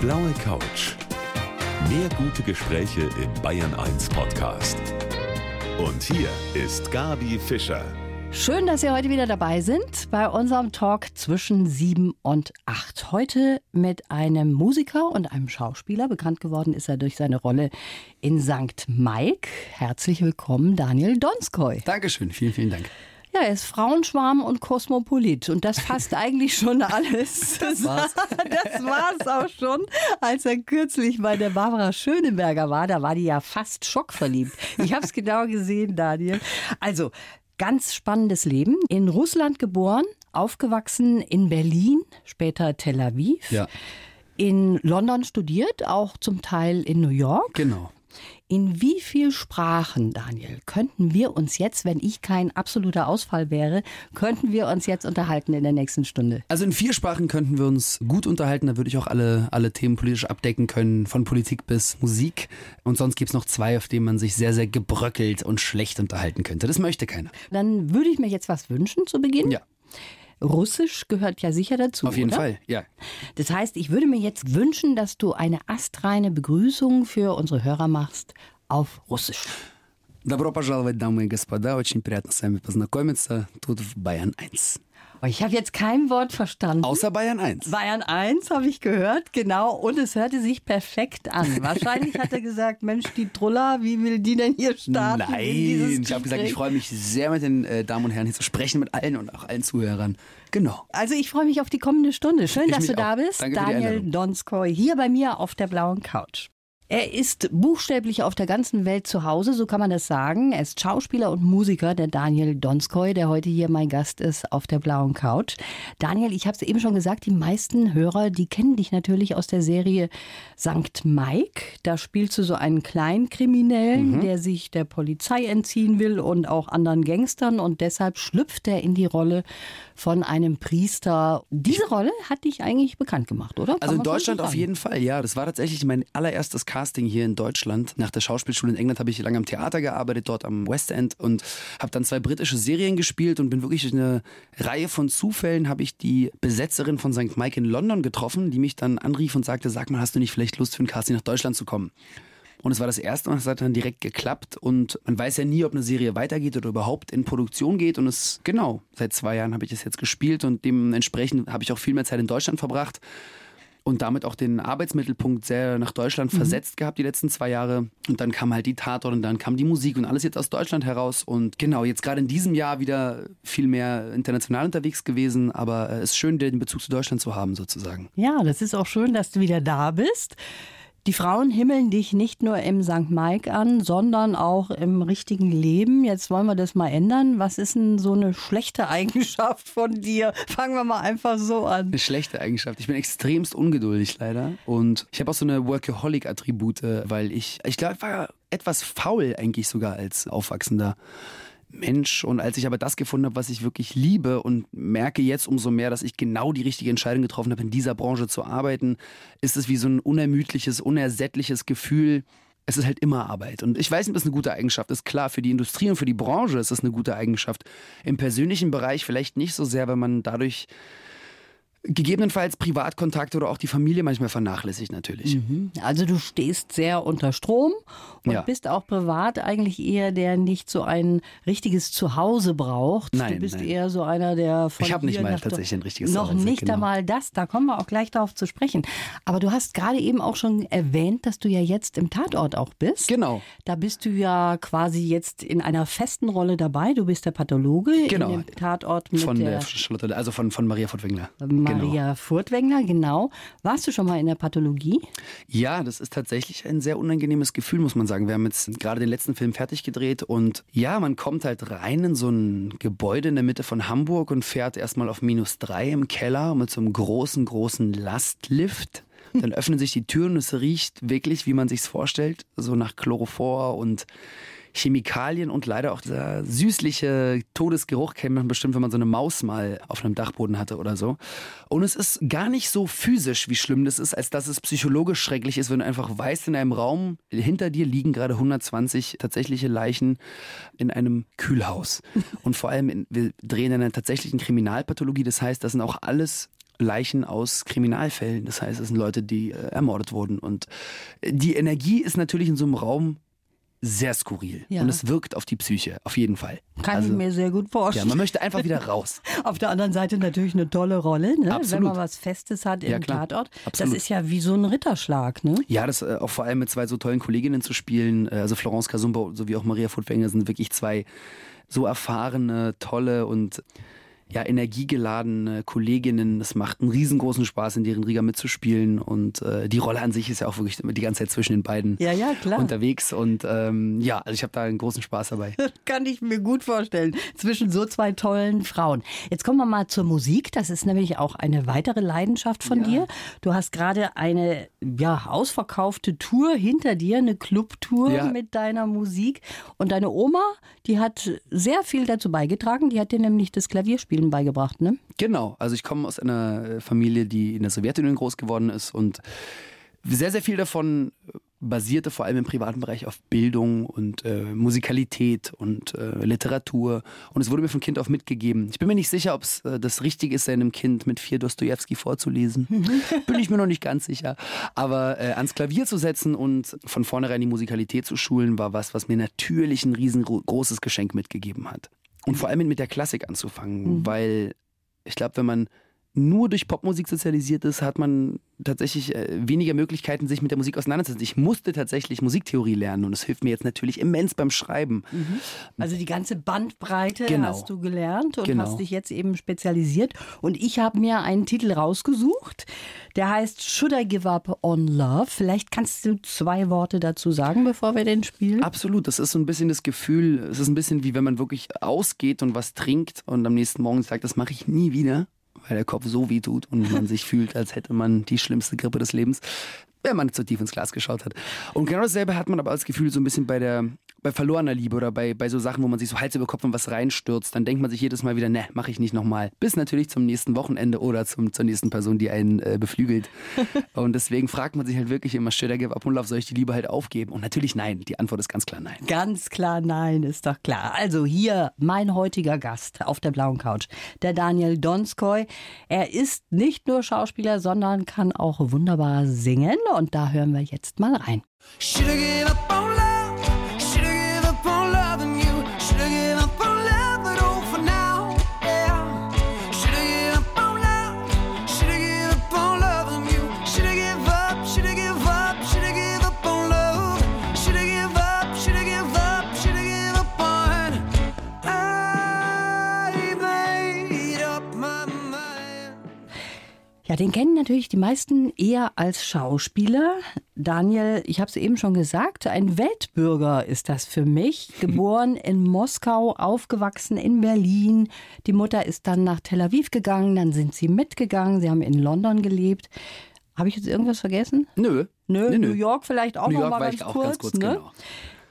blaue Couch. Mehr gute Gespräche im Bayern 1 Podcast. Und hier ist Gabi Fischer. Schön, dass Sie heute wieder dabei sind bei unserem Talk zwischen sieben und acht. Heute mit einem Musiker und einem Schauspieler. Bekannt geworden ist er durch seine Rolle in St. Mike. Herzlich willkommen, Daniel Donskoy. Dankeschön, vielen, vielen Dank. Ja, er ist Frauenschwarm und Kosmopolit. Und das fasst eigentlich schon alles. Das war's. das war's auch schon. Als er kürzlich bei der Barbara Schöneberger war, da war die ja fast schockverliebt. Ich habe es genau gesehen, Daniel. Also, ganz spannendes Leben. In Russland geboren, aufgewachsen in Berlin, später Tel Aviv. Ja. In London studiert, auch zum Teil in New York. Genau. In wie viel Sprachen, Daniel, könnten wir uns jetzt, wenn ich kein absoluter Ausfall wäre, könnten wir uns jetzt unterhalten in der nächsten Stunde? Also in vier Sprachen könnten wir uns gut unterhalten. Da würde ich auch alle, alle Themen politisch abdecken können, von Politik bis Musik. Und sonst gibt es noch zwei, auf denen man sich sehr, sehr gebröckelt und schlecht unterhalten könnte. Das möchte keiner. Dann würde ich mir jetzt was wünschen zu Beginn. Ja, Russisch gehört ja sicher dazu. auf jeden oder? Fall. Ja. Das heißt, ich würde mir jetzt wünschen, dass du eine astreine Begrüßung für unsere Hörer machst auf Russisch. Добро пожаловать, дамы и господа. Очень приятно с вами познакомиться тут в Bayern 1. Oh, Ich habe jetzt kein Wort verstanden. Außer Bayern 1. Bayern 1 habe ich gehört, genau. Und es hörte sich perfekt an. Wahrscheinlich hat er gesagt, Mensch, die Trulla, wie will die denn hier starten? Nein, ich habe gesagt, ich freue mich sehr mit den äh, Damen und Herren hier zu sprechen, mit allen und auch allen Zuhörern. Genau. Also ich freue mich auf die kommende Stunde. Schön, Ich dass du mich da auch. bist. Danke Daniel. Donskoy hier bei mir auf der blauen Couch. Er ist buchstäblich auf der ganzen Welt zu Hause, so kann man das sagen. Er ist Schauspieler und Musiker, der Daniel Donskoy, der heute hier mein Gast ist auf der blauen Couch. Daniel, ich habe es eben schon gesagt, die meisten Hörer, die kennen dich natürlich aus der Serie St. Mike. Da spielst du so einen Kleinkriminellen, Mhm. der sich der Polizei entziehen will und auch anderen Gangstern und deshalb schlüpft er in die Rolle von einem Priester. Diese Rolle hat dich eigentlich bekannt gemacht, oder? Kann Also in Deutschland auf jeden Fall, ja. Das war tatsächlich mein allererstes Casting hier in Deutschland. Nach der Schauspielschule in England habe ich lange am Theater gearbeitet, dort am West End und habe dann zwei britische Serien gespielt und bin wirklich eine Reihe von Zufällen habe ich die Besetzerin von St. Mike in London getroffen, die mich dann anrief und sagte, sag mal, hast du nicht vielleicht Lust für ein Casting nach Deutschland zu kommen? Und es war das erste und es hat dann direkt geklappt. Und man weiß ja nie, ob eine Serie weitergeht oder überhaupt in Produktion geht. Und es, genau, seit zwei Jahren habe ich es jetzt gespielt und dementsprechend habe ich auch viel mehr Zeit in Deutschland verbracht und damit auch den Arbeitsmittelpunkt sehr nach Deutschland versetzt gehabt die letzten zwei Jahre. Und dann kam halt die Tatort und dann kam die Musik und alles jetzt aus Deutschland heraus. Und genau, jetzt gerade in diesem Jahr wieder viel mehr international unterwegs gewesen. Aber äh, es ist schön, den Bezug zu Deutschland zu haben, sozusagen. Ja, das ist auch schön, dass du wieder da bist. Die Frauen himmeln dich nicht nur im St. Mike an, sondern auch im richtigen Leben. Jetzt wollen wir das mal ändern. Was ist denn so eine schlechte Eigenschaft von dir? Fangen wir mal einfach so an. Eine schlechte Eigenschaft. Ich bin extremst ungeduldig leider. Und ich habe auch so eine Workaholic-Attribute, weil ich, ich glaube, ich war etwas faul eigentlich sogar als aufwachsender Mensch. Und als ich aber das gefunden habe, was ich wirklich liebe und merke jetzt umso mehr, dass ich genau die richtige Entscheidung getroffen habe, in dieser Branche zu arbeiten, ist es wie so ein unermüdliches, unersättliches Gefühl. Es ist halt immer Arbeit. Und ich weiß nicht, ob das eine gute Eigenschaft ist. Klar, für die Industrie und für die Branche ist das eine gute Eigenschaft. Im persönlichen Bereich vielleicht nicht so sehr, weil man dadurch gegebenenfalls Privatkontakte oder auch die Familie manchmal vernachlässigt natürlich. Also du stehst sehr unter Strom und Ja. bist auch privat eigentlich eher der nicht so ein richtiges Zuhause braucht. Nein, du bist nein. eher so einer, der von Ich hab nicht mal tatsächlich ein richtiges Noch Zuhause, nicht genau. einmal das, da kommen wir auch gleich darauf zu sprechen. Aber du hast gerade eben auch schon erwähnt, dass du ja jetzt im Tatort auch bist. Genau. Da bist du ja quasi jetzt in einer festen Rolle dabei. Du bist der Pathologe Genau. in dem Tatort mit Von der, der Charlotte, also von, von Maria Furtwängler. Maria Furtwängler, genau. Warst du schon mal in der Pathologie? Ja, das ist tatsächlich ein sehr unangenehmes Gefühl, muss man sagen. Wir haben jetzt gerade den letzten Film fertig gedreht und ja, man kommt halt rein in so ein Gebäude in der Mitte von Hamburg und fährt erstmal auf minus drei im Keller mit so einem großen, großen Lastlift. Dann öffnen sich die Türen und es riecht wirklich, wie man sich's vorstellt, so nach Chlorophor und Chemikalien und leider auch dieser süßliche Todesgeruch kennt man bestimmt, wenn man so eine Maus mal auf einem Dachboden hatte oder so. Und es ist gar nicht so physisch, wie schlimm das ist, als dass es psychologisch schrecklich ist, wenn du einfach weißt, in einem Raum hinter dir liegen gerade 120 tatsächliche Leichen in einem Kühlhaus. Und vor allem, in, wir drehen in einer tatsächlichen Kriminalpathologie, das heißt, das sind auch alles Leichen aus Kriminalfällen. Das heißt, es sind Leute, die äh, ermordet wurden. Und äh, die Energie ist natürlich in so einem Raum sehr skurril. Ja. Und es wirkt auf die Psyche, auf jeden Fall. Kann Also, ich mir sehr gut Ja, vorstellen. man möchte einfach wieder raus. Auf der anderen Seite natürlich eine tolle Rolle, ne? wenn man was Festes hat im Ja, klar. Tatort. Das Absolut. ist ja wie so ein Ritterschlag. Ne? Ja, das äh, auch vor allem mit zwei so tollen Kolleginnen zu spielen, äh, also Florence Kasumba sowie auch Maria Furtwängler sind wirklich zwei so erfahrene, tolle und ja, energiegeladene Kolleginnen. Das macht einen riesengroßen Spaß, in deren Riga mitzuspielen. Und äh, die Rolle an sich ist ja auch wirklich immer die ganze Zeit zwischen den beiden Ja, ja, klar. unterwegs. Und ähm, ja, also ich habe da einen großen Spaß dabei. Kann ich mir gut vorstellen. Zwischen so zwei tollen Frauen. Jetzt kommen wir mal zur Musik. Das ist nämlich auch eine weitere Leidenschaft von Ja. dir. Du hast gerade eine ja, ausverkaufte Tour hinter dir, eine Clubtour Ja. mit deiner Musik. Und deine Oma, die hat sehr viel dazu beigetragen. Die hat dir nämlich das Klavierspielen beigebracht, ne? Genau, also ich komme aus einer äh, Familie, die in der Sowjetunion groß geworden ist und sehr, sehr viel davon basierte vor allem im privaten Bereich auf Bildung und äh, Musikalität und äh, Literatur. Und es wurde mir von Kind auf mitgegeben. Ich bin mir nicht sicher, ob es äh, das Richtige ist, seinem Kind mit vier Dostoevsky vorzulesen. bin ich mir noch nicht ganz sicher. Aber äh, ans Klavier zu setzen und von vornherein die Musikalität zu schulen, war was, was mir natürlich ein riesengroßes Geschenk mitgegeben hat. Und vor allem mit der Klassik anzufangen, weil ich glaube, wenn man nur durch Popmusik sozialisiert ist, hat man tatsächlich äh, weniger Möglichkeiten, sich mit der Musik auseinanderzusetzen. Ich musste tatsächlich Musiktheorie lernen und es hilft mir jetzt natürlich immens beim Schreiben. Also die ganze Bandbreite Genau. hast du gelernt und Genau. hast dich jetzt eben spezialisiert. Und ich habe mir einen Titel rausgesucht, der heißt Should I Give Up on Love? Vielleicht kannst du zwei Worte dazu sagen, bevor wir den spielen. Absolut, das ist so ein bisschen das Gefühl, es ist ein bisschen wie wenn man wirklich ausgeht und was trinkt und am nächsten Morgen sagt, das mache ich nie wieder, weil der Kopf so weh tut und man sich fühlt, als hätte man die schlimmste Grippe des Lebens, wenn man zu tief ins Glas geschaut hat. Und genau dasselbe hat man aber als Gefühl so ein bisschen bei der bei verlorener Liebe oder bei, bei so Sachen, wo man sich so Hals über Kopf in was reinstürzt, dann denkt man sich jedes Mal wieder, ne, mache ich nicht nochmal. Bis natürlich zum nächsten Wochenende oder zum, zur nächsten Person, die einen äh, beflügelt. und deswegen fragt man sich halt wirklich immer, should I give up on love, soll ich die Liebe halt aufgeben? Und natürlich nein, die Antwort ist ganz klar nein. Ganz klar, nein, ist doch klar. Also hier mein heutiger Gast auf der blauen Couch, der Daniel Donskoy. Er ist nicht nur Schauspieler, sondern kann auch wunderbar singen. Und da hören wir jetzt mal rein. Den kennen natürlich die meisten eher als Schauspieler. Daniel, ich habe es eben schon gesagt, ein Weltbürger ist das für mich. Geboren in Moskau, aufgewachsen in Berlin. Die Mutter ist dann nach Tel Aviv gegangen, dann sind sie mitgegangen. Sie haben in London gelebt. Habe ich jetzt irgendwas vergessen? Nö. Nö, Nö, nö. New York vielleicht auch New noch York mal war ganz, kurz, ganz kurz, ne? genau.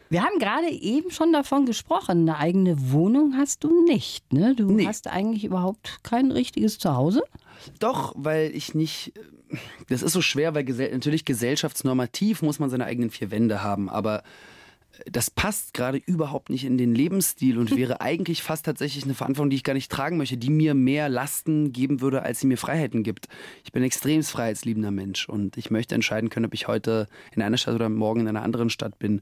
Wir haben gerade eben schon davon gesprochen. Eine eigene Wohnung hast du nicht. Ne? Du Nee. hast eigentlich überhaupt kein richtiges Zuhause. Doch, weil ich nicht. Das ist so schwer, weil gesell natürlich gesellschaftsnormativ muss man seine eigenen vier Wände haben, aber das passt gerade überhaupt nicht in den Lebensstil und wäre eigentlich fast tatsächlich eine Verantwortung, die ich gar nicht tragen möchte, die mir mehr Lasten geben würde, als sie mir Freiheiten gibt. Ich bin ein extrem freiheitsliebender Mensch und ich möchte entscheiden können, ob ich heute in einer Stadt oder morgen in einer anderen Stadt bin.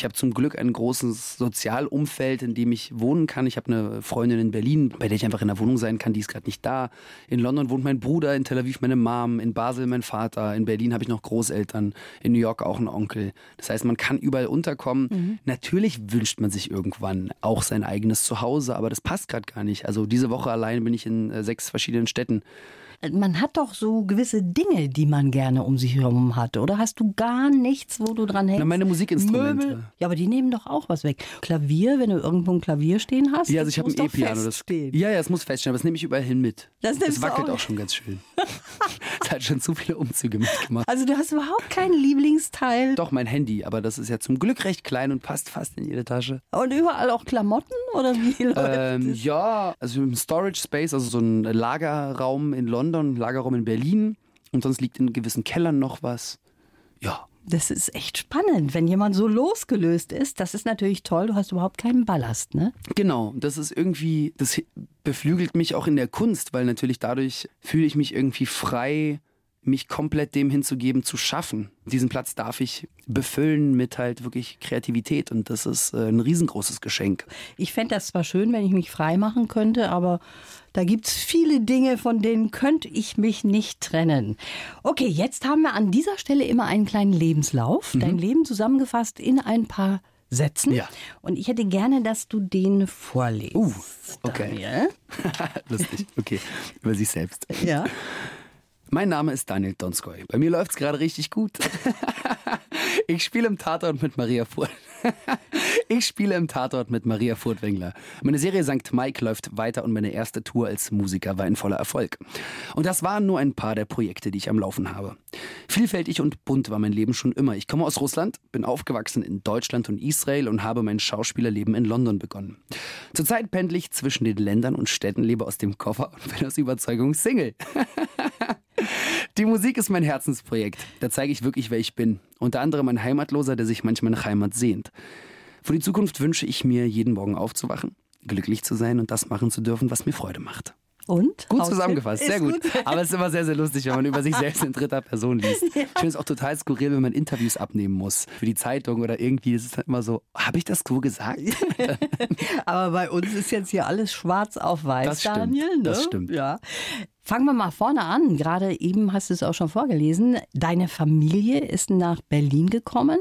Ich habe zum Glück ein großes Sozialumfeld, in dem ich wohnen kann. Ich habe eine Freundin in Berlin, bei der ich einfach in der Wohnung sein kann. Die ist gerade nicht da. In London wohnt mein Bruder, in Tel Aviv meine Mom, in Basel mein Vater, in Berlin habe ich noch Großeltern, in New York auch einen Onkel. Das heißt, man kann überall unterkommen. Natürlich wünscht man sich irgendwann auch sein eigenes Zuhause, aber das passt gerade gar nicht. Also diese Woche allein bin ich in äh, sechs verschiedenen Städten. Man hat doch so gewisse Dinge, die man gerne um sich herum hat. Oder hast du gar nichts, wo du dran hängst? Na, meine Musikinstrumente. Möbel. Ja, aber die nehmen doch auch was weg. Klavier, wenn du irgendwo ein Klavier stehen hast. Ja, also ich habe ein E-Piano. Ja, ja, es muss feststehen, aber das nehme ich überall hin mit. Das das wackelt auch- auch schon ganz schön. Es hat schon zu viele Umzüge mitgemacht. Also du hast überhaupt kein Lieblingsteil Doch, mein Handy, aber das ist ja zum Glück recht klein und passt fast in jede Tasche. und überall auch Klamotten oder wie läuft Ähm, das? ja, also im Storage Space, also so ein Lagerraum in London, Lagerraum in Berlin und sonst liegt in gewissen Kellern noch was. Ja, Das ist echt spannend, wenn jemand so losgelöst ist. Das ist natürlich toll. Du hast überhaupt keinen Ballast, ne? Genau, das ist irgendwie, das beflügelt mich auch in der Kunst, weil natürlich dadurch fühle ich mich irgendwie frei, mich komplett dem hinzugeben, zu schaffen. Diesen Platz darf ich befüllen mit halt wirklich Kreativität und das ist äh, ein riesengroßes Geschenk. Ich fände das zwar schön, wenn ich mich frei machen könnte, aber da gibt es viele Dinge, von denen könnte ich mich nicht trennen. Okay, jetzt haben wir an dieser Stelle immer einen kleinen Lebenslauf. Dein Leben zusammengefasst in ein paar Sätzen. Ja. Und ich hätte gerne, dass du den vorlegst. Uh, okay. Lustig, okay, über sich selbst. Ja. Mein Name ist Daniel Donskoy. Bei mir läuft's gerade richtig gut. Ich spiele im Tatort mit Maria Furt. Ich spiele im Tatort mit Maria Furtwängler. Meine Serie St. Mike läuft weiter und meine erste Tour als Musiker war ein voller Erfolg. Und das waren nur ein paar der Projekte, die ich am Laufen habe. Vielfältig und bunt war mein Leben schon immer. Ich komme aus Russland, bin aufgewachsen in Deutschland und Israel und habe mein Schauspielerleben in London begonnen. Zurzeit pendle ich zwischen den Ländern und Städten, lebe aus dem Koffer und bin aus Überzeugung Single. Die Musik ist mein Herzensprojekt. Da zeige ich wirklich, wer ich bin. Unter anderem ein Heimatloser, der sich manchmal nach Heimat sehnt. Für die Zukunft wünsche ich mir, jeden Morgen aufzuwachen, glücklich zu sein und das machen zu dürfen, was mir Freude macht. Und? Gut Haustür? zusammengefasst, sehr Ist gut. Aber es ist immer sehr, sehr lustig, wenn man über sich selbst in dritter Person liest. Ich finde es auch total skurril, wenn man Interviews abnehmen muss für die Zeitung oder irgendwie. Es ist dann immer so, habe ich das so gesagt? Aber bei uns ist jetzt hier alles schwarz auf weiß, Das stimmt, Daniel. Ne? das stimmt. Ja. Fangen wir mal vorne an. Gerade eben hast du es auch schon vorgelesen. Deine Familie ist nach Berlin gekommen,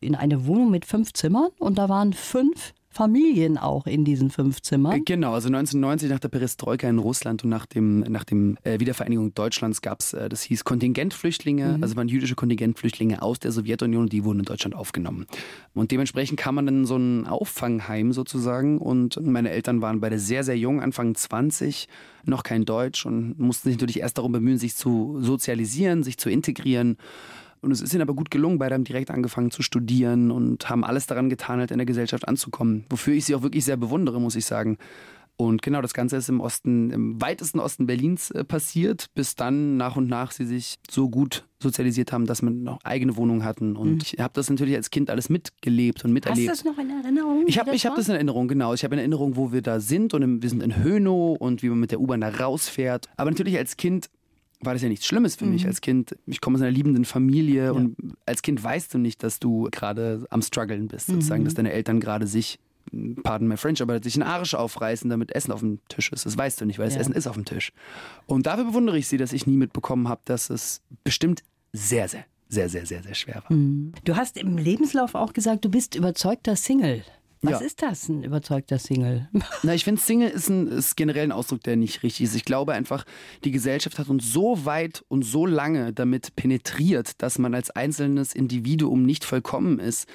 in eine Wohnung mit fünf Zimmern und da waren fünf Familien auch in diesen fünf Zimmern. Genau, also 1990 nach der Perestroika in Russland und nach dem, nach dem äh, Wiedervereinigung Deutschlands gab es, äh, das hieß Kontingentflüchtlinge, also waren jüdische Kontingentflüchtlinge aus der Sowjetunion, die wurden in Deutschland aufgenommen. Und dementsprechend kam man in so ein Auffangheim sozusagen und meine Eltern waren beide sehr, sehr jung, Anfang 20, noch kein Deutsch und mussten sich natürlich erst darum bemühen, sich zu sozialisieren, sich zu integrieren. Und es ist ihnen aber gut gelungen. Beide haben direkt angefangen zu studieren und haben alles daran getan, halt in der Gesellschaft anzukommen. Wofür ich sie auch wirklich sehr bewundere, muss ich sagen. Und genau, das Ganze ist im Osten, im weitesten Osten Berlins äh, passiert, bis dann nach und nach sie sich so gut sozialisiert haben, dass man noch eigene Wohnungen hatten. Und ich habe das natürlich als Kind alles mitgelebt und Mhm. Hast du miterlebt. das noch in Erinnerung? Ich habe hab das in Erinnerung, genau. Ich habe in Erinnerung, wo wir da sind und im, wir sind in Hönow und wie man mit der U-Bahn da rausfährt. Aber natürlich als Kind war das ja nichts Schlimmes für Mhm. mich. Als Kind, ich komme aus einer liebenden Familie und als Kind weißt du nicht, dass du gerade am struggeln bist, Mhm. sozusagen, dass deine Eltern gerade sich, pardon my French, aber sich einen Arsch aufreißen, damit Essen auf dem Tisch ist. Das weißt du nicht, weil das Ja. Essen ist auf dem Tisch. Und dafür bewundere ich sie, dass ich nie mitbekommen habe, dass es bestimmt sehr, sehr, sehr, sehr, sehr, sehr schwer war. Du hast im Lebenslauf auch gesagt, du bist überzeugter Single. Was Ja. ist das, ein überzeugter Single? Na, ich finde, Single ist, ein, ist generell ein Ausdruck, der nicht richtig ist. Ich glaube einfach, die Gesellschaft hat uns so weit und so lange damit penetriert, dass man als einzelnes Individuum nicht vollkommen ist,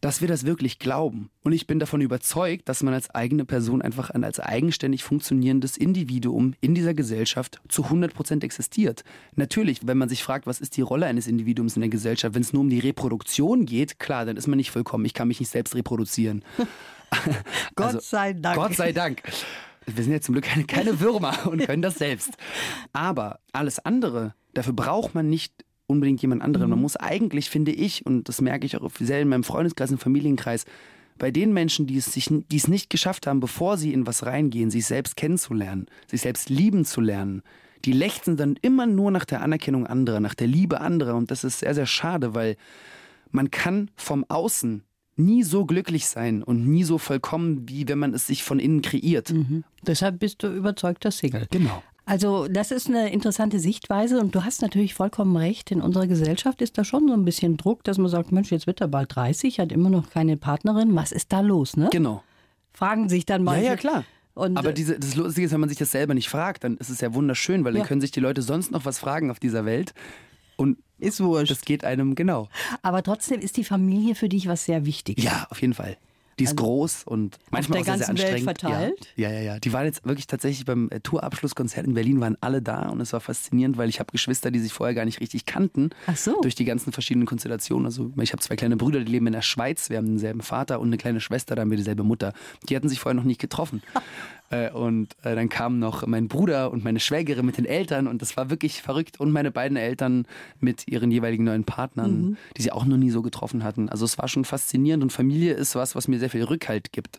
dass wir das wirklich glauben. Und ich bin davon überzeugt, dass man als eigene Person einfach ein als eigenständig funktionierendes Individuum in dieser Gesellschaft zu 100 Prozent existiert. Natürlich, wenn man sich fragt, was ist die Rolle eines Individuums in der Gesellschaft, wenn es nur um die Reproduktion geht, klar, dann ist man nicht vollkommen. Ich kann mich nicht selbst reproduzieren. Gott Also, sei Dank. Gott sei Dank. Wir sind ja zum Glück keine, keine Würmer und können das selbst. Aber alles andere, dafür braucht man nicht unbedingt jemand anderen. Man muss eigentlich, finde ich, und das merke ich auch sehr in meinem Freundeskreis, im Familienkreis, bei den Menschen, die es, sich, die es nicht geschafft haben, bevor sie in was reingehen, sich selbst kennenzulernen, sich selbst lieben zu lernen, die lechzen dann immer nur nach der Anerkennung anderer, nach der Liebe anderer. Und das ist sehr, sehr schade, weil man kann vom Außen nie so glücklich sein und nie so vollkommen, wie wenn man es sich von innen kreiert. Deshalb bist du überzeugter Single. Genau. Also das ist eine interessante Sichtweise und du hast natürlich vollkommen recht. In unserer Gesellschaft ist da schon so ein bisschen Druck, dass man sagt, Mensch, jetzt wird er bald 30, hat immer noch keine Partnerin. Was ist da los, ne? Genau. Fragen sich dann mal. Ja, ja, klar. Und, Aber äh, diese, das Lustige ist, wenn man sich das selber nicht fragt, dann ist es ja wunderschön, weil Ja. dann können sich die Leute sonst noch was fragen auf dieser Welt. Und ist wurscht. das geht einem genau. Aber trotzdem ist die Familie für dich was sehr Wichtiges. Ja, auf jeden Fall. Die ist groß und manchmal der auch sehr, sehr ganzen Welt anstrengend. verteilt? Ja, ja, ja, ja. Die waren jetzt wirklich tatsächlich beim äh, Tourabschlusskonzert in Berlin, waren alle da und es war faszinierend, weil ich habe Geschwister, die sich vorher gar nicht richtig kannten. Ach so. Durch die ganzen verschiedenen Konstellationen. Also ich habe zwei kleine Brüder, die leben in der Schweiz. Wir haben denselben Vater und eine kleine Schwester, da haben wir dieselbe Mutter. Die hatten sich vorher noch nicht getroffen. Äh, und äh, dann kamen noch mein Bruder und meine Schwägerin mit den Eltern und das war wirklich verrückt. Und meine beiden Eltern mit ihren jeweiligen neuen Partnern, die sie auch noch nie so getroffen hatten. Also es war schon faszinierend und Familie ist was, was mir sehr viel Rückhalt gibt.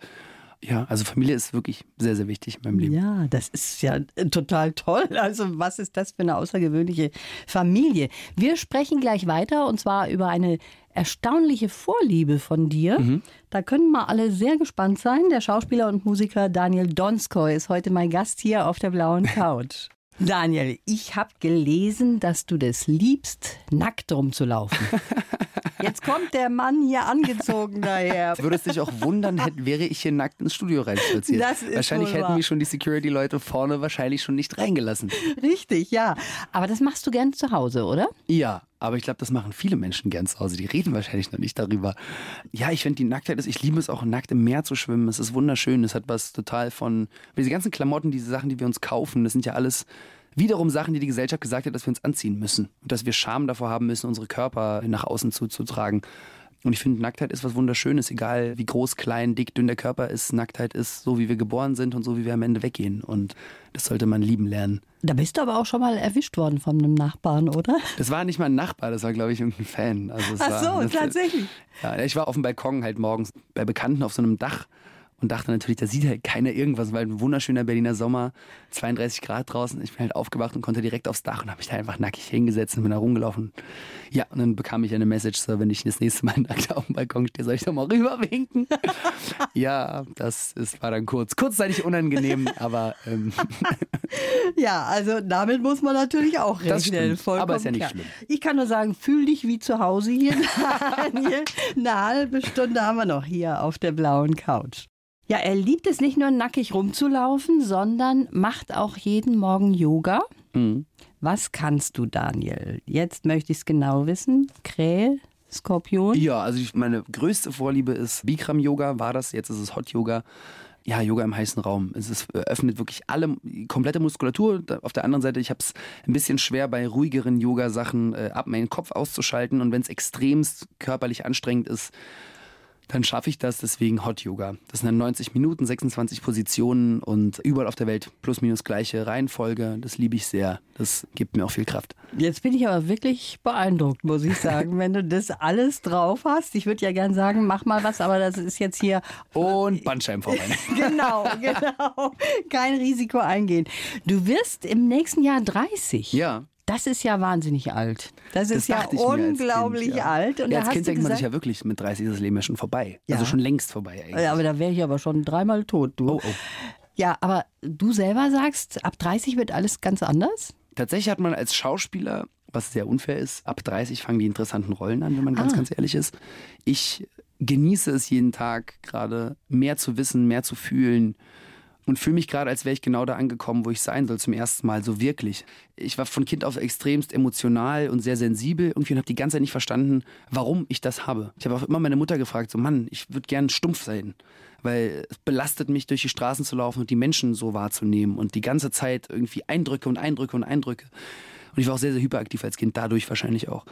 Ja, also Familie ist wirklich sehr, sehr wichtig in meinem Leben. Ja, das ist ja äh, total toll. Also was ist das für eine außergewöhnliche Familie? Wir sprechen gleich weiter und zwar über eine erstaunliche Vorliebe von dir. Da können mal alle sehr gespannt sein. Der Schauspieler und Musiker Daniel Donskoy ist heute mein Gast hier auf der blauen Couch. Daniel, ich habe gelesen, dass du das liebst, nackt rumzulaufen. Jetzt kommt der Mann hier angezogen daher. Würdest dich auch wundern, hätte, wäre ich hier nackt ins Studio reinspaziert. Das ist wahrscheinlich hätten wahr. mich schon die Security-Leute vorne wahrscheinlich schon nicht reingelassen. Richtig, ja. Aber das machst du gern zu Hause, oder? Ja, aber ich glaube, das machen viele Menschen gern zu Hause. Die reden wahrscheinlich noch nicht darüber. Ja, ich finde die Nacktheit ist, ich liebe es auch nackt im Meer zu schwimmen. Es ist wunderschön. Es hat was total von, diese ganzen Klamotten, diese Sachen, die wir uns kaufen, das sind ja alles wiederum Sachen, die die Gesellschaft gesagt hat, dass wir uns anziehen müssen. Und dass wir Scham davor haben müssen, unsere Körper nach außen zuzutragen. Und ich finde, Nacktheit ist was Wunderschönes, egal wie groß, klein, dick, dünn der Körper ist. Nacktheit ist so, wie wir geboren sind und so, wie wir am Ende weggehen. Und das sollte man lieben lernen. Da bist du aber auch schon mal erwischt worden von einem Nachbarn, oder? Das war nicht mal ein Nachbar, das war, glaube ich, irgendein Fan. Also Ach war, so, tatsächlich. Ja, ich war auf dem Balkon halt morgens bei Bekannten auf so einem Dach und dachte natürlich, da sieht halt keiner irgendwas, weil ein wunderschöner Berliner Sommer, 32 Grad draußen. Ich bin halt aufgewacht und konnte direkt aufs Dach und habe mich da einfach nackig hingesetzt und bin da rumgelaufen. Ja, und dann bekam ich eine Message, so, wenn ich das nächste Mal nackt auf dem Balkon stehe, soll ich doch mal rüberwinken? ja, das ist, war dann kurz, kurzzeitig unangenehm, aber ähm, Ja, also damit muss man natürlich auch Das rechnen. stimmt, vollkommen aber ist ja nicht klar. schlimm. Ich kann nur sagen, fühl dich wie zu Hause hier, Daniel. Eine halbe Stunde haben wir noch hier auf der blauen Couch. Ja, er liebt es nicht nur nackig rumzulaufen, sondern macht auch jeden Morgen Yoga. mhm. Was kannst du, Daniel? Jetzt möchte ich es genau wissen. Krähe, Skorpion. Ja, also ich, meine größte Vorliebe ist Bikram-Yoga, war das, jetzt ist es Hot-Yoga. Ja, Yoga im heißen Raum. Es ist, äh, öffnet wirklich alle, komplette Muskulatur. Auf der anderen Seite, ich habe es ein bisschen schwer bei ruhigeren Yoga-Sachen äh, ab meinen Kopf auszuschalten. Und wenn es extremst körperlich anstrengend ist, dann schaffe ich das. Deswegen Hot Yoga. Das sind dann 90 Minuten, 26 Positionen und überall auf der Welt plus minus gleiche Reihenfolge. Das liebe ich sehr. Das gibt mir auch viel Kraft. Jetzt bin ich aber wirklich beeindruckt, muss ich sagen, wenn du das alles drauf hast. Ich würde ja gern sagen, mach mal was, aber das ist jetzt hier Und Bandscheibenvorbein. genau, genau. Kein Risiko eingehen. Du wirst im nächsten Jahr 30. ja. Das ist ja wahnsinnig alt. Das ist ja unglaublich kind, ja. alt. Und ja, da als Kind denkt man sich ja wirklich, mit 30 ist das Leben ja schon vorbei. Ja. Also schon längst vorbei eigentlich. ja, aber da wäre ich aber schon dreimal tot, du. oh, oh. Ja, aber du selber sagst, ab 30 wird alles ganz anders? Tatsächlich hat man als Schauspieler, was sehr unfair ist, ab 30 fangen die interessanten Rollen an, wenn man ganz, Ah. ganz ehrlich ist. Ich genieße es jeden Tag gerade, mehr zu wissen, mehr zu fühlen. Und fühle mich gerade, als wäre ich genau da angekommen, wo ich sein soll, zum ersten Mal, so wirklich. Ich war von Kind auf extremst emotional und sehr sensibel irgendwie und habe die ganze Zeit nicht verstanden, warum ich das habe. Ich habe auch immer meine Mutter gefragt, so Mann, ich würde gern stumpf sein, weil es belastet mich, durch die Straßen zu laufen und die Menschen so wahrzunehmen und die ganze Zeit irgendwie Eindrücke und Eindrücke und Eindrücke. Und ich war auch sehr, sehr hyperaktiv als Kind, dadurch wahrscheinlich auch.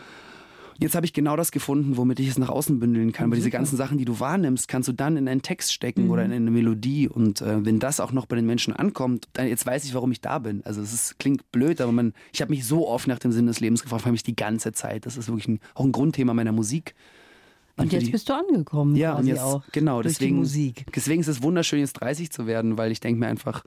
Jetzt habe ich genau das gefunden, womit ich es nach außen bündeln kann. Weil diese ganzen Sachen, die du wahrnimmst, kannst du dann in einen Text stecken oder in eine Melodie. Und äh, wenn das auch noch bei den Menschen ankommt, dann jetzt weiß ich, warum ich da bin. Also es ist, klingt blöd, aber man, ich habe mich so oft nach dem Sinn des Lebens gefragt, habe mich die ganze Zeit. Das ist wirklich ein, auch ein Grundthema meiner Musik. Und jetzt bist du angekommen ja, quasi und jetzt, auch. genau, durch deswegen, die Musik. deswegen ist es wunderschön, jetzt 30 zu werden, weil ich denke mir einfach,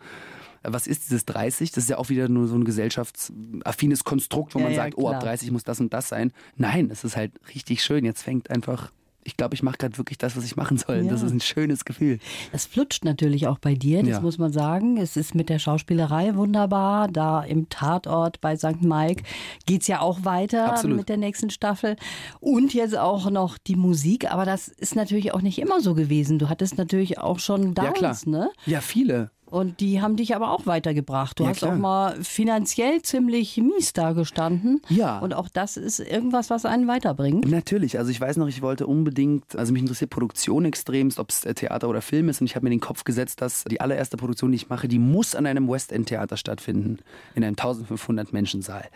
was ist dieses 30? Das ist ja auch wieder nur so ein gesellschaftsaffines Konstrukt, wo Ja, man ja, sagt, oh, ab klar. 30 muss das und das sein. Nein, es ist halt richtig schön. Jetzt fängt einfach, ich glaube, ich mache gerade wirklich das, was ich machen soll. Ja. Das ist ein schönes Gefühl. Es flutscht natürlich auch bei dir, das Ja. muss man sagen. Es ist mit der Schauspielerei wunderbar. Da im Tatort bei St. Mike geht's ja auch weiter Absolut. mit der nächsten Staffel. Und jetzt auch noch die Musik. Aber das ist natürlich auch nicht immer so gewesen. Du hattest natürlich auch schon Ja, klar. Downs, ne? Ja, viele. Und die haben dich aber auch weitergebracht. Du Ja, hast klar. auch mal finanziell ziemlich mies dagestanden. Ja. Und auch das ist irgendwas, was einen weiterbringt. Natürlich, also ich weiß noch, ich wollte unbedingt, also mich interessiert Produktion extremst, ob es äh, Theater oder Film ist und ich habe mir den Kopf gesetzt, dass die allererste Produktion, die ich mache, die muss an einem West End Theater stattfinden, in einem 1500 Menschen Saal.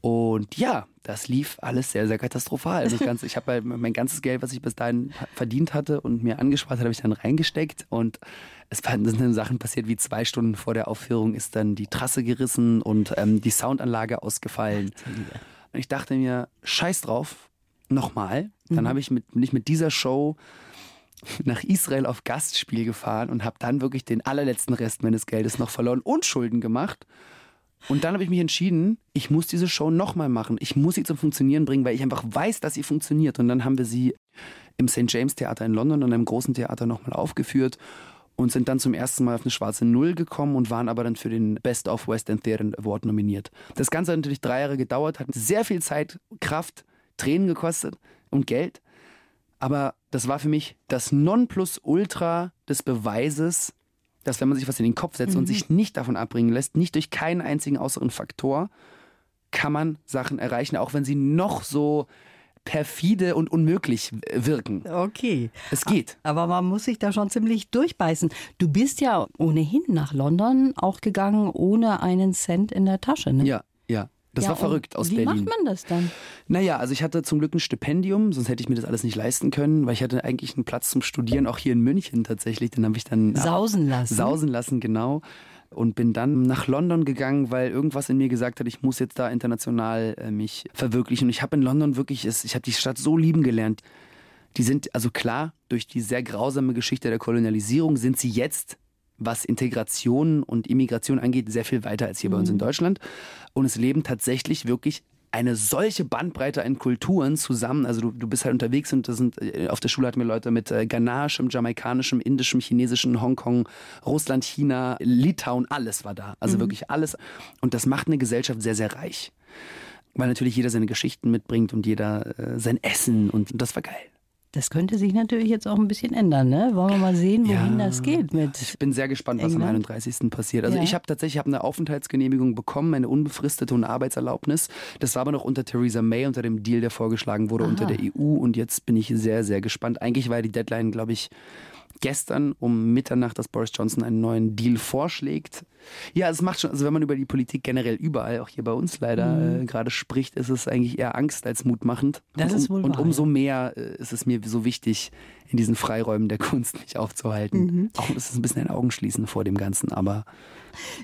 Und ja, das lief alles sehr, sehr katastrophal. Also Ganze, ich habe mein ganzes Geld, was ich bis dahin verdient hatte und mir angespart hatte, habe ich dann reingesteckt. Und es waren sind Sachen passiert, wie zwei Stunden vor der Aufführung ist dann die Trasse gerissen und ähm, die Soundanlage ausgefallen. Und ich dachte mir, scheiß drauf, nochmal. Dann habe ich mit, bin ich mit dieser Show nach Israel auf Gastspiel gefahren und habe dann wirklich den allerletzten Rest meines Geldes noch verloren und Schulden gemacht. Und dann habe ich mich entschieden, ich muss diese Show nochmal machen. Ich muss sie zum Funktionieren bringen, weil ich einfach weiß, dass sie funktioniert. Und dann haben wir sie im St. James Theater in London und einem großen Theater nochmal aufgeführt und sind dann zum ersten Mal auf eine schwarze Null gekommen und waren aber dann für den Best of West End Theater Award nominiert. Das Ganze hat natürlich drei Jahre gedauert, hat sehr viel Zeit, Kraft, Tränen gekostet und Geld. Aber das war für mich das Nonplusultra des Beweises, dass wenn man sich was in den Kopf setzt und sich nicht davon abbringen lässt, nicht durch keinen einzigen äußeren Faktor, kann man Sachen erreichen, auch wenn sie noch so perfide und unmöglich wirken. Okay. Es geht. Aber man muss sich da schon ziemlich durchbeißen. Du bist ja ohnehin nach London auch gegangen, ohne einen Cent in der Tasche. Ne? Ja, ja. Das Ja, war verrückt aus wie Berlin. macht man das dann? Naja, also ich hatte zum Glück ein Stipendium, sonst hätte ich mir das alles nicht leisten können, weil ich hatte eigentlich einen Platz zum Studieren, auch hier in München tatsächlich. Den habe ich dann Sausen lassen. sausen lassen, genau. Und bin dann nach London gegangen, weil irgendwas in mir gesagt hat, ich muss jetzt da international äh, mich verwirklichen. Und ich habe in London wirklich, ich habe die Stadt so lieben gelernt. Die sind, also klar, durch die sehr grausame Geschichte der Kolonialisierung sind sie jetzt, was Integration und Immigration angeht, sehr viel weiter als hier bei uns in Deutschland. Und es leben tatsächlich wirklich eine solche Bandbreite an Kulturen zusammen. Also du, du bist halt unterwegs und das sind, äh, auf der Schule hatten wir Leute mit äh, ghanaischem, jamaikanischem, indischem, chinesischem, Hongkong, Russland, China, Litauen, alles war da. Also wirklich alles. Und das macht eine Gesellschaft sehr, sehr reich. Weil natürlich jeder seine Geschichten mitbringt und jeder äh, sein Essen und das war geil. Das könnte sich natürlich jetzt auch ein bisschen ändern, ne? Wollen wir mal sehen, wohin Ja. das geht mit. Ich bin sehr gespannt, was am England? 31. passiert. Also Ja. ich habe tatsächlich ich hab eine Aufenthaltsgenehmigung bekommen, eine unbefristete und Arbeitserlaubnis. Das war aber noch unter Theresa May, unter dem Deal, der vorgeschlagen wurde, unter der EU. Und jetzt bin ich sehr, sehr gespannt. Eigentlich war die Deadline, glaube ich, gestern um Mitternacht, dass Boris Johnson einen neuen Deal vorschlägt. Ja, es macht schon, also wenn man über die Politik generell überall, auch hier bei uns leider, äh, gerade spricht, ist es eigentlich eher Angst als mutmachend. Mhm. Das und, ist wohl Und wahr, umso mehr äh, ist es mir so wichtig, in diesen Freiräumen der Kunst mich aufzuhalten. Mhm. Auch es ist ein bisschen ein Augenschließen vor dem Ganzen, aber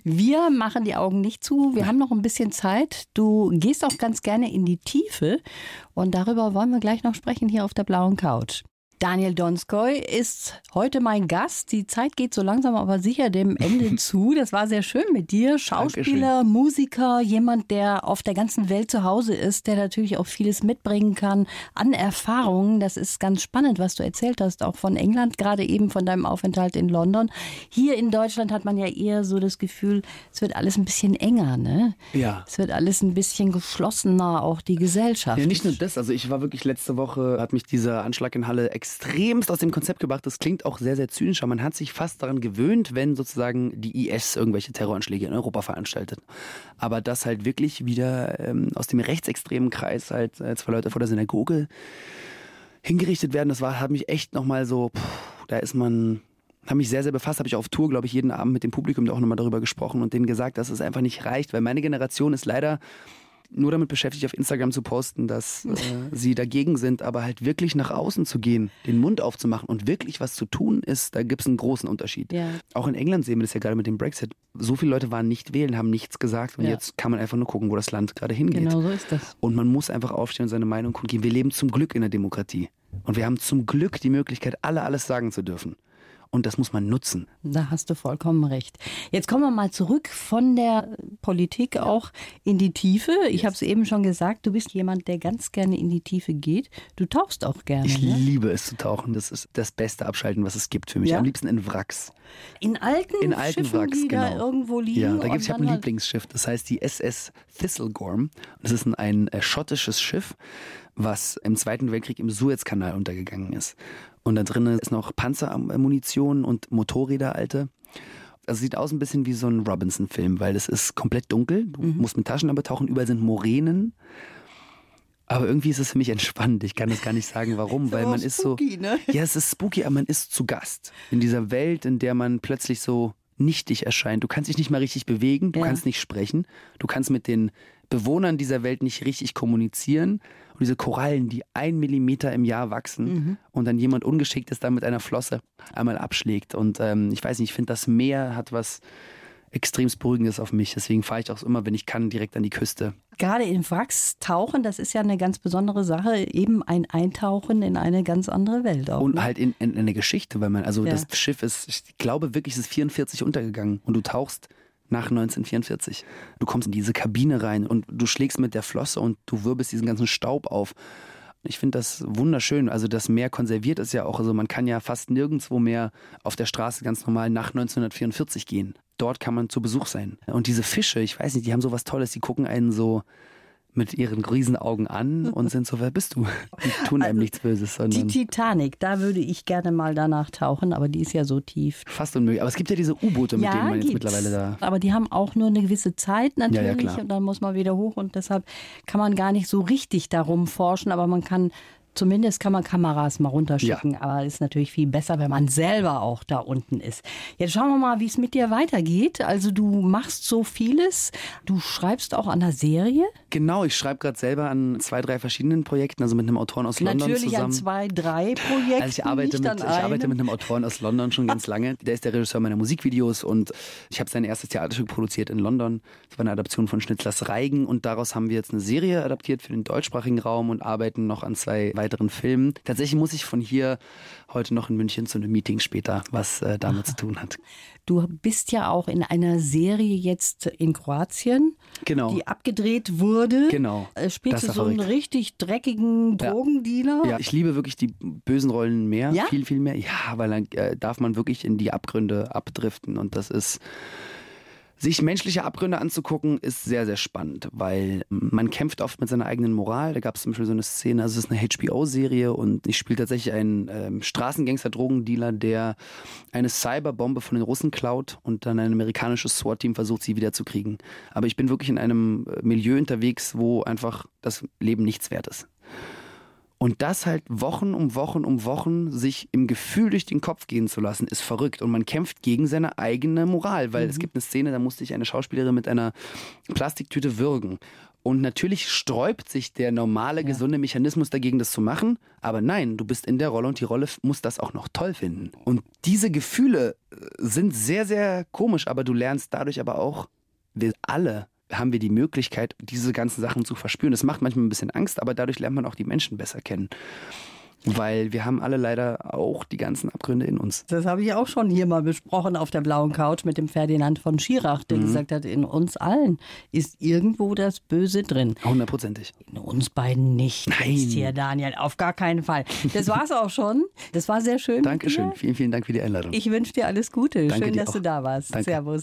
Wir machen die Augen nicht zu. Wir haben noch ein bisschen Zeit. Du gehst auch ganz gerne in die Tiefe. Und darüber wollen wir gleich noch sprechen hier auf der blauen Couch. Daniel Donskoy ist heute mein Gast. Die Zeit geht so langsam aber sicher dem Ende zu. Das war sehr schön mit dir. Schauspieler, Musiker, jemand, der auf der ganzen Welt zu Hause ist, der natürlich auch vieles mitbringen kann an Erfahrungen. Das ist ganz spannend, was du erzählt hast, auch von England, gerade eben von deinem Aufenthalt in London. Hier in Deutschland hat man ja eher so das Gefühl, es wird alles ein bisschen enger, ne? ja. Es wird alles ein bisschen geschlossener, auch die Gesellschaft. Ja, nicht nur das. Also ich war wirklich letzte Woche, hat mich dieser Anschlag in Halle extremst aus dem Konzept gebracht. Das klingt auch sehr, sehr zynisch, aber man hat sich fast daran gewöhnt, wenn sozusagen die IS irgendwelche Terroranschläge in Europa veranstaltet. Aber dass halt wirklich wieder ähm, aus dem rechtsextremen Kreis halt äh, zwei Leute vor der Synagoge hingerichtet werden, das war, hat mich echt nochmal so, puh, da ist man, habe mich sehr, sehr befasst, habe ich auf Tour, glaube ich, jeden Abend mit dem Publikum auch nochmal darüber gesprochen und denen gesagt, dass es einfach nicht reicht, weil meine Generation ist leider nur damit beschäftigt, auf Instagram zu posten, dass äh, sie dagegen sind, aber halt wirklich nach außen zu gehen, den Mund aufzumachen und wirklich was zu tun ist, da gibt es einen großen Unterschied. Ja. Auch in England sehen wir das ja gerade mit dem Brexit. So viele Leute waren nicht wählen, haben nichts gesagt und Ja. jetzt kann man einfach nur gucken, wo das Land gerade hingeht. Genau so ist das. Und man muss einfach aufstehen und seine Meinung kundgeben. Wir leben zum Glück in der Demokratie. Und wir haben zum Glück die Möglichkeit, alle alles sagen zu dürfen. Und das muss man nutzen. Da hast du vollkommen recht. Jetzt kommen wir mal zurück von der Politik auch in die Tiefe. Ich habe es eben schon gesagt, du bist jemand, der ganz gerne in die Tiefe geht. Du tauchst auch gerne. Ich Ne? liebe es zu tauchen. Das ist das beste Abschalten, was es gibt für mich. Ja? Am liebsten in Wracks. In alten, In alten Schiffen, Wracks, die da genau. irgendwo liegen. Ja, da gibt's, ich habe ein halt- Lieblingsschiff, das heißt die SS Thistlegorm. Das ist ein, ein äh, schottisches Schiff, was im Zweiten Weltkrieg im Suezkanal untergegangen ist. Und da drinnen ist noch Panzermunition und Motorräder alte. Also sieht aus ein bisschen wie so ein Robinson-Film, weil es ist komplett dunkel. Du Mhm. musst mit Taschenlampe tauchen, überall sind Moränen. Aber irgendwie ist es für mich entspannt. Ich kann das gar nicht sagen, warum, weil man ist so. spooky, ne? Ja, es ist spooky, aber man ist zu Gast. In dieser Welt, in der man plötzlich so nichtig erscheint. Du kannst dich nicht mal richtig bewegen, du Ja. kannst nicht sprechen, du kannst mit den Bewohnern dieser Welt nicht richtig kommunizieren. Und diese Korallen, die ein Millimeter im Jahr wachsen und dann jemand Ungeschicktes da mit einer Flosse einmal abschlägt. Und ähm, ich weiß nicht, ich finde, das Meer hat was extremst Beruhigendes auf mich. Deswegen fahre ich auch immer, wenn ich kann, direkt an die Küste. Gerade in Wracks tauchen, das ist ja eine ganz besondere Sache, eben ein Eintauchen in eine ganz andere Welt auch. Und ne? halt in, in, in eine Geschichte, weil man, also Ja. das Schiff ist, ich glaube wirklich, es ist 44 untergegangen und du tauchst nach 1944. Du kommst in diese Kabine rein und du schlägst mit der Flosse und du wirbelst diesen ganzen Staub auf. Ich finde das wunderschön. Also das Meer konserviert es ja auch. Also man kann ja fast nirgendwo mehr auf der Straße ganz normal nach 1944 gehen. Dort kann man zu Besuch sein. Und diese Fische, ich weiß nicht, die haben so was Tolles. Die gucken einen so mit ihren Riesenaugen an und sind so, wer bist du? Die tun einem Also, nichts Böses, Die sondern Titanic, da würde ich gerne mal danach tauchen, aber die ist ja so tief. fast unmöglich. Aber es gibt ja diese U-Boote, mit denen man jetzt gibt's. mittlerweile da. Aber die haben auch nur eine gewisse Zeit natürlich Ja, ja, und dann muss man wieder hoch und deshalb kann man gar nicht so richtig darum forschen, aber man kann zumindest kann man Kameras mal runterschicken, aber ist natürlich viel besser, wenn man selber auch da unten ist. Jetzt schauen wir mal, wie es mit dir weitergeht. Also du machst so vieles, du schreibst auch an der Serie, Genau, ich schreibe gerade selber an zwei, drei verschiedenen Projekten, also mit einem Autoren aus London natürlich zusammen. an zwei, drei Projekten, Also ich arbeite, mit, ich arbeite einem. mit einem Autoren aus London schon ganz lange. Der ist der Regisseur meiner Musikvideos und ich habe sein erstes Theaterstück produziert in London. Das war eine Adaption von Schnitzlers Reigen und daraus haben wir jetzt eine Serie adaptiert für den deutschsprachigen Raum und arbeiten noch an zwei weiteren Filmen. Tatsächlich muss ich von hier heute noch in München zu einem Meeting später, was äh, damit zu tun hat. Du bist ja auch in einer Serie jetzt in Kroatien, Genau. die abgedreht wurde. Genau. Äh, Spielst du so einen verrückt. richtig dreckigen Ja. Drogendealer? Ja, ich liebe wirklich die bösen Rollen mehr, Ja? viel, viel mehr. Ja, weil dann äh, darf man wirklich in die Abgründe abdriften und das ist sich menschliche Abgründe anzugucken, ist sehr, sehr spannend, weil man kämpft oft mit seiner eigenen Moral. Da gab es zum Beispiel so eine Szene, also es ist eine HBO-Serie und ich spiele tatsächlich einen ähm, Straßengangster-Drogendealer, der eine Cyberbombe von den Russen klaut und dann ein amerikanisches SWAT-Team versucht, sie wiederzukriegen. Aber ich bin wirklich in einem äh, Milieu unterwegs, wo einfach das Leben nichts wert ist. Und das halt Wochen um Wochen um Wochen sich im Gefühl durch den Kopf gehen zu lassen, ist verrückt. Und man kämpft gegen seine eigene Moral, weil es gibt eine Szene, da musste ich eine Schauspielerin mit einer Plastiktüte würgen. Und natürlich sträubt sich der normale, gesunde Mechanismus dagegen, das zu machen. Aber nein, du bist in der Rolle und die Rolle muss das auch noch toll finden. Und diese Gefühle äh, sind sehr, sehr komisch, aber du lernst dadurch aber auch, wir alle haben wir die Möglichkeit, diese ganzen Sachen zu verspüren. Das macht manchmal ein bisschen Angst, aber dadurch lernt man auch die Menschen besser kennen. Weil wir haben alle leider auch die ganzen Abgründe in uns. Das habe ich auch schon hier mal besprochen auf der blauen Couch mit dem Ferdinand von Schirach, Mhm. der gesagt hat, in uns allen ist irgendwo das Böse drin. Hundertprozentig. In uns beiden nicht. Nein. Jetzt hier, Daniel, auf gar keinen Fall. Das war's auch schon. Das war sehr schön. Dankeschön. Vielen, vielen Dank für die Einladung. Ich wünsche dir alles Gute. Danke schön, dass du auch. da warst. Danke. Servus.